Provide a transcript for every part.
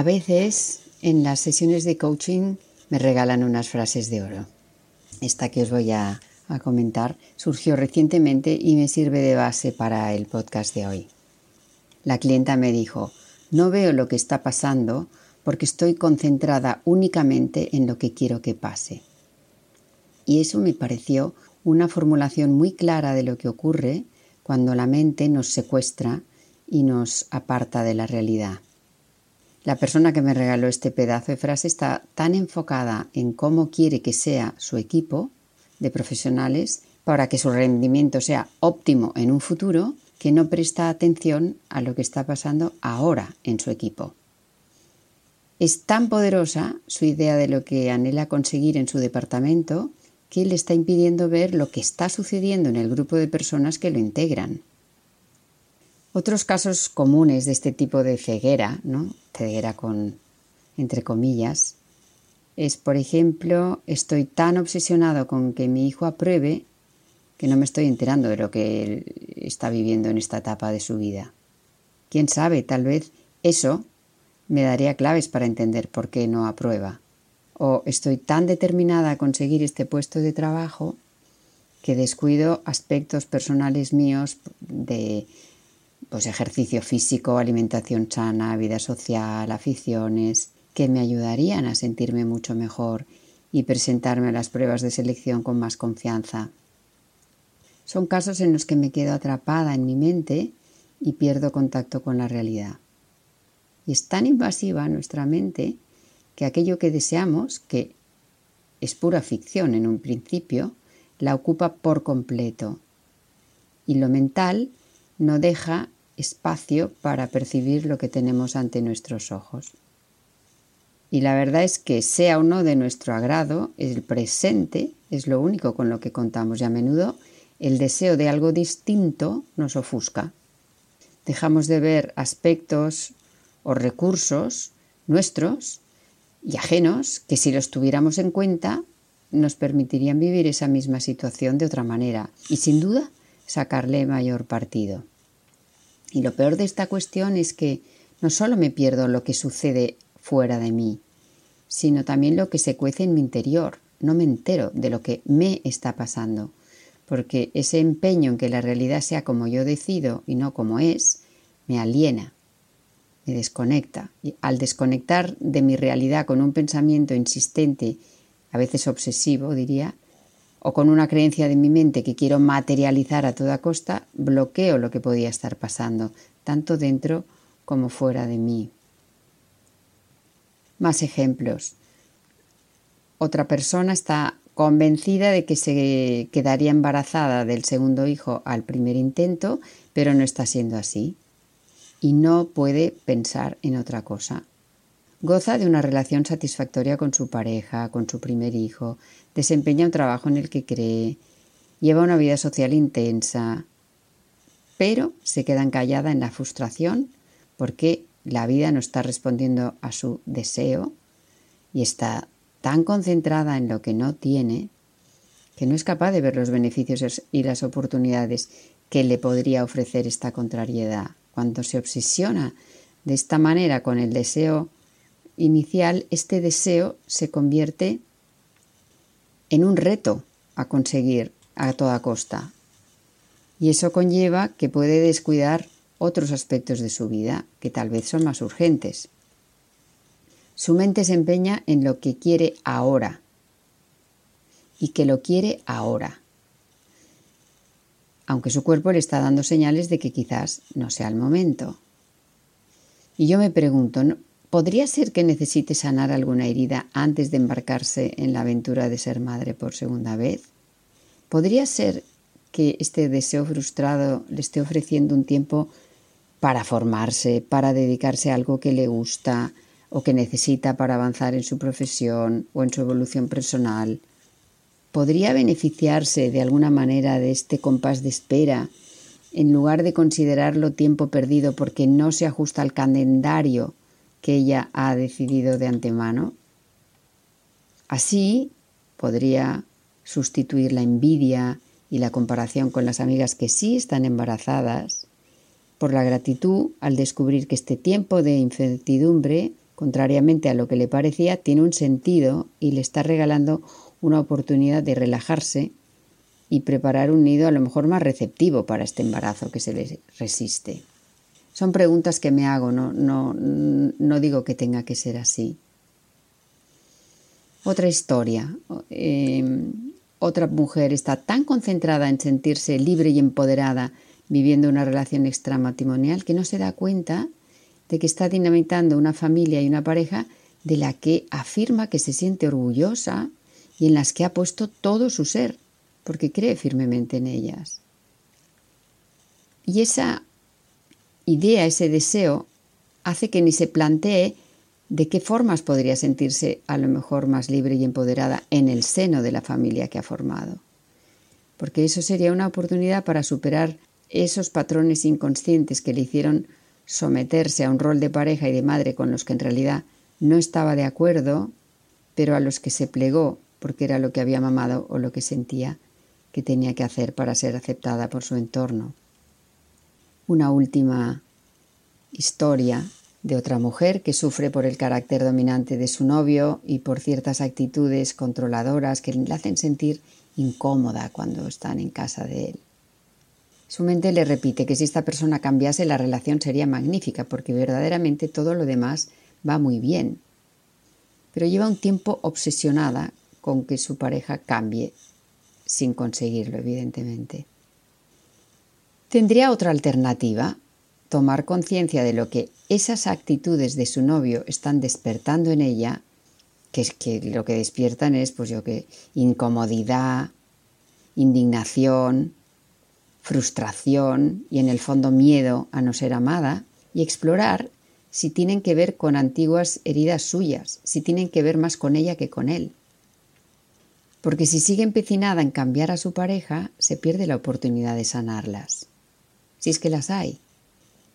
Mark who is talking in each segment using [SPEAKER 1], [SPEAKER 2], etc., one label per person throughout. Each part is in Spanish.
[SPEAKER 1] A veces en las sesiones de coaching me regalan unas frases de oro. Esta que os voy a comentar surgió recientemente y me sirve de base para el podcast de hoy. La clienta me dijo, no veo lo que está pasando porque estoy concentrada únicamente en lo que quiero que pase. Y eso me pareció una formulación muy clara de lo que ocurre cuando la mente nos secuestra y nos aparta de la realidad. La persona que me regaló este pedazo de frase está tan enfocada en cómo quiere que sea su equipo de profesionales para que su rendimiento sea óptimo en un futuro que no presta atención a lo que está pasando ahora en su equipo. Es tan poderosa su idea de lo que anhela conseguir en su departamento que le está impidiendo ver lo que está sucediendo en el grupo de personas que lo integran. Otros casos comunes de este tipo de ceguera, ¿no? ceguera con entre comillas, es, por ejemplo, estoy tan obsesionado con que mi hijo apruebe que no me estoy enterando de lo que él está viviendo en esta etapa de su vida. Quién sabe, tal vez eso me daría claves para entender por qué no aprueba. O estoy tan determinada a conseguir este puesto de trabajo que descuido aspectos personales míos de pues ejercicio físico, alimentación sana, vida social, aficiones, que me ayudarían a sentirme mucho mejor y presentarme a las pruebas de selección con más confianza. Son casos en los que me quedo atrapada en mi mente y pierdo contacto con la realidad. Y es tan invasiva nuestra mente que aquello que deseamos, que es pura ficción en un principio, la ocupa por completo. Y lo mental no deja espacio para percibir lo que tenemos ante nuestros ojos. Y la verdad es que sea o no de nuestro agrado, el presente es lo único con lo que contamos y a menudo el deseo de algo distinto nos ofusca. Dejamos de ver aspectos o recursos nuestros y ajenos que si los tuviéramos en cuenta nos permitirían vivir esa misma situación de otra manera y sin duda sacarle mayor partido. Y lo peor de esta cuestión es que no solo me pierdo lo que sucede fuera de mí, sino también lo que se cuece en mi interior. No me entero de lo que me está pasando, porque ese empeño en que la realidad sea como yo decido y no como es, me aliena, me desconecta. Y al desconectar de mi realidad con un pensamiento insistente, a veces obsesivo, diría, o con una creencia de mi mente que quiero materializar a toda costa, bloqueo lo que podía estar pasando, tanto dentro como fuera de mí. Más ejemplos. Otra persona está convencida de que se quedaría embarazada del segundo hijo al primer intento, pero no está siendo así. Y no puede pensar en otra cosa. Goza de una relación satisfactoria con su pareja, con su primer hijo, desempeña un trabajo en el que cree, lleva una vida social intensa, pero se queda encallada en la frustración porque la vida no está respondiendo a su deseo y está tan concentrada en lo que no tiene que no es capaz de ver los beneficios y las oportunidades que le podría ofrecer esta contrariedad. Cuando se obsesiona de esta manera con el deseo inicial, este deseo se convierte en un reto a conseguir a toda costa. Y eso conlleva que puede descuidar otros aspectos de su vida que tal vez son más urgentes. Su mente se empeña en lo que quiere ahora y que lo quiere ahora, aunque su cuerpo le está dando señales de que quizás no sea el momento. Y yo me pregunto, ¿Podría ser que necesite sanar alguna herida antes de embarcarse en la aventura de ser madre por segunda vez? ¿Podría ser que este deseo frustrado le esté ofreciendo un tiempo para formarse, para dedicarse a algo que le gusta o que necesita para avanzar en su profesión o en su evolución personal? ¿Podría beneficiarse de alguna manera de este compás de espera en lugar de considerarlo tiempo perdido porque no se ajusta al calendario que ella ha decidido de antemano? Así podría sustituir la envidia y la comparación con las amigas que sí están embarazadas por la gratitud al descubrir que este tiempo de incertidumbre, contrariamente a lo que le parecía, tiene un sentido y le está regalando una oportunidad de relajarse y preparar un nido a lo mejor más receptivo para este embarazo que se le resiste. Son preguntas que me hago, no, no, no digo que tenga que ser así. Otra historia. Em, otra mujer está tan concentrada en sentirse libre y empoderada viviendo una relación extramatrimonial que no se da cuenta de que está dinamitando una familia y una pareja de la que afirma que se siente orgullosa y en las que ha puesto todo su ser, porque cree firmemente en ellas. Y esa idea, ese deseo, hace que ni se plantee de qué formas podría sentirse a lo mejor más libre y empoderada en el seno de la familia que ha formado. Porque eso sería una oportunidad para superar esos patrones inconscientes que le hicieron someterse a un rol de pareja y de madre con los que en realidad no estaba de acuerdo, pero a los que se plegó porque era lo que había mamado o lo que sentía que tenía que hacer para ser aceptada por su entorno una última historia de otra mujer que sufre por el carácter dominante de su novio y por ciertas actitudes controladoras que le hacen sentir incómoda cuando están en casa de él. Su mente le repite que si esta persona cambiase la relación sería magnífica porque verdaderamente todo lo demás va muy bien. Pero lleva un tiempo obsesionada con que su pareja cambie sin conseguirlo, evidentemente. Tendría otra alternativa, tomar conciencia de lo que esas actitudes de su novio están despertando en ella, que es que lo que despiertan es, pues yo que, incomodidad, indignación, frustración y en el fondo miedo a no ser amada, y explorar si tienen que ver con antiguas heridas suyas, si tienen que ver más con ella que con él. Porque si sigue empecinada en cambiar a su pareja, se pierde la oportunidad de sanarlas si es que las hay.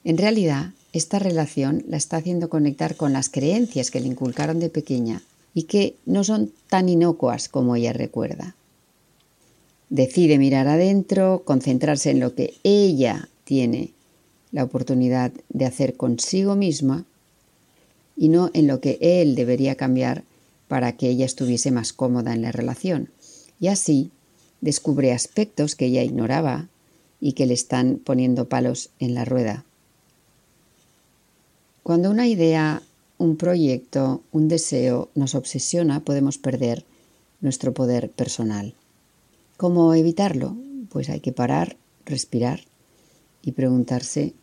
[SPEAKER 1] En realidad, esta relación la está haciendo conectar con las creencias que le inculcaron de pequeña y que no son tan inocuas como ella recuerda. Decide mirar adentro, concentrarse en lo que ella tiene la oportunidad de hacer consigo misma y no en lo que él debería cambiar para que ella estuviese más cómoda en la relación. Y así descubre aspectos que ella ignoraba y que le están poniendo palos en la rueda. Cuando una idea, un proyecto, un deseo nos obsesiona, podemos perder nuestro poder personal. ¿Cómo evitarlo? Pues hay que parar, respirar y preguntarse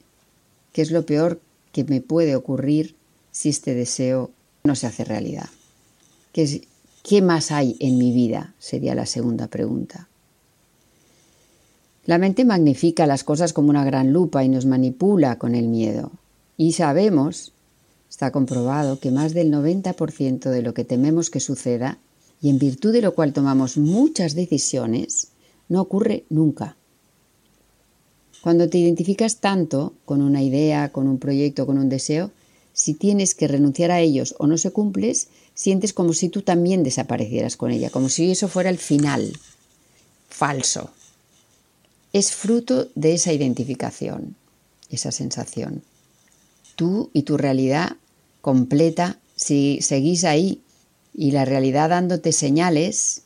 [SPEAKER 1] qué es lo peor que me puede ocurrir si este deseo no se hace realidad. ¿Qué, ¿Qué más hay en mi vida? Sería la segunda pregunta. La mente magnifica las cosas como una gran lupa y nos manipula con el miedo. Y sabemos, está comprobado, que más del 90% de lo que tememos que suceda, y en virtud de lo cual tomamos muchas decisiones, no ocurre nunca. Cuando te identificas tanto con una idea, con un proyecto, con un deseo, si tienes que renunciar a ellos o no se cumples, sientes como si tú también desaparecieras con ella, como si eso fuera el final. Falso es fruto de esa identificación, esa sensación. Tú y tu realidad completa, si seguís ahí y la realidad dándote señales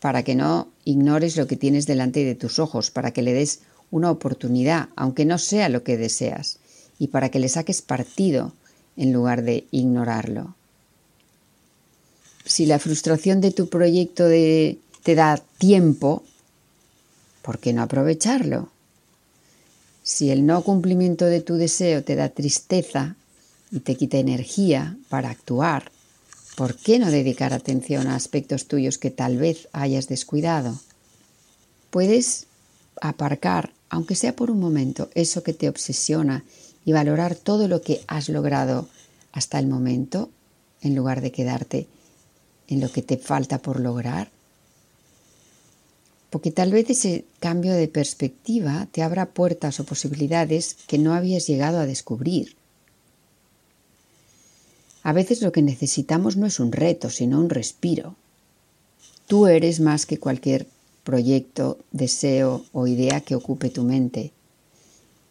[SPEAKER 1] para que no ignores lo que tienes delante de tus ojos, para que le des una oportunidad, aunque no sea lo que deseas, y para que le saques partido en lugar de ignorarlo. Si la frustración de tu proyecto te da tiempo, ¿por qué no aprovecharlo? Si el no cumplimiento de tu deseo te da tristeza, y te quita energía para actuar, ¿por qué no dedicar atención a aspectos tuyos que tal vez hayas descuidado? Puedes aparcar, aunque sea por un momento, eso que te obsesiona y valorar todo lo que has logrado hasta el momento en lugar de quedarte en lo que te falta por lograr. Porque tal vez ese cambio de perspectiva te abra puertas o posibilidades que no habías llegado a descubrir. A veces lo que necesitamos no es un reto, sino un respiro. Tú eres más que cualquier proyecto, deseo o idea que ocupe tu mente.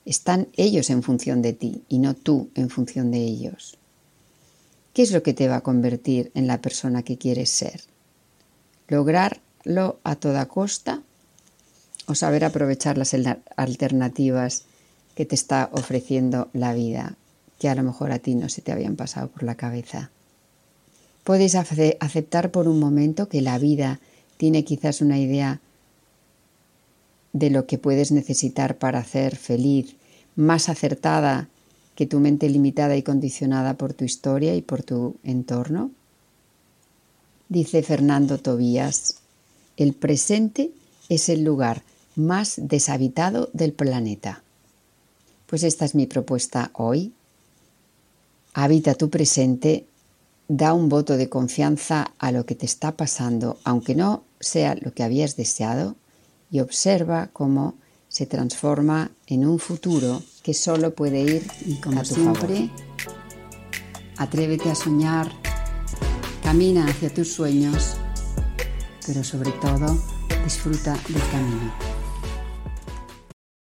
[SPEAKER 1] Están ellos en función de ti y no tú en función de ellos. ¿Qué es lo que te va a convertir en la persona que quieres ser? ¿Lograrlo a toda costa o saber aprovechar las alternativas que te está ofreciendo la vida, que a lo mejor a ti no se te habían pasado por la cabeza? Puedes aceptar por un momento que la vida tiene quizás una idea de lo que puedes necesitar para ser feliz, más acertada que tu mente limitada y condicionada por tu historia y por tu entorno? Dice Fernando Tobías, el presente es el lugar más deshabitado del planeta. Pues esta es mi propuesta hoy. Habita tu presente, da un voto de confianza a lo que te está pasando, aunque no sea lo que habías deseado, y observa cómo se transforma en un futuro que solo puede ir y como siempre atrévete a soñar camina hacia tus sueños pero sobre todo disfruta del camino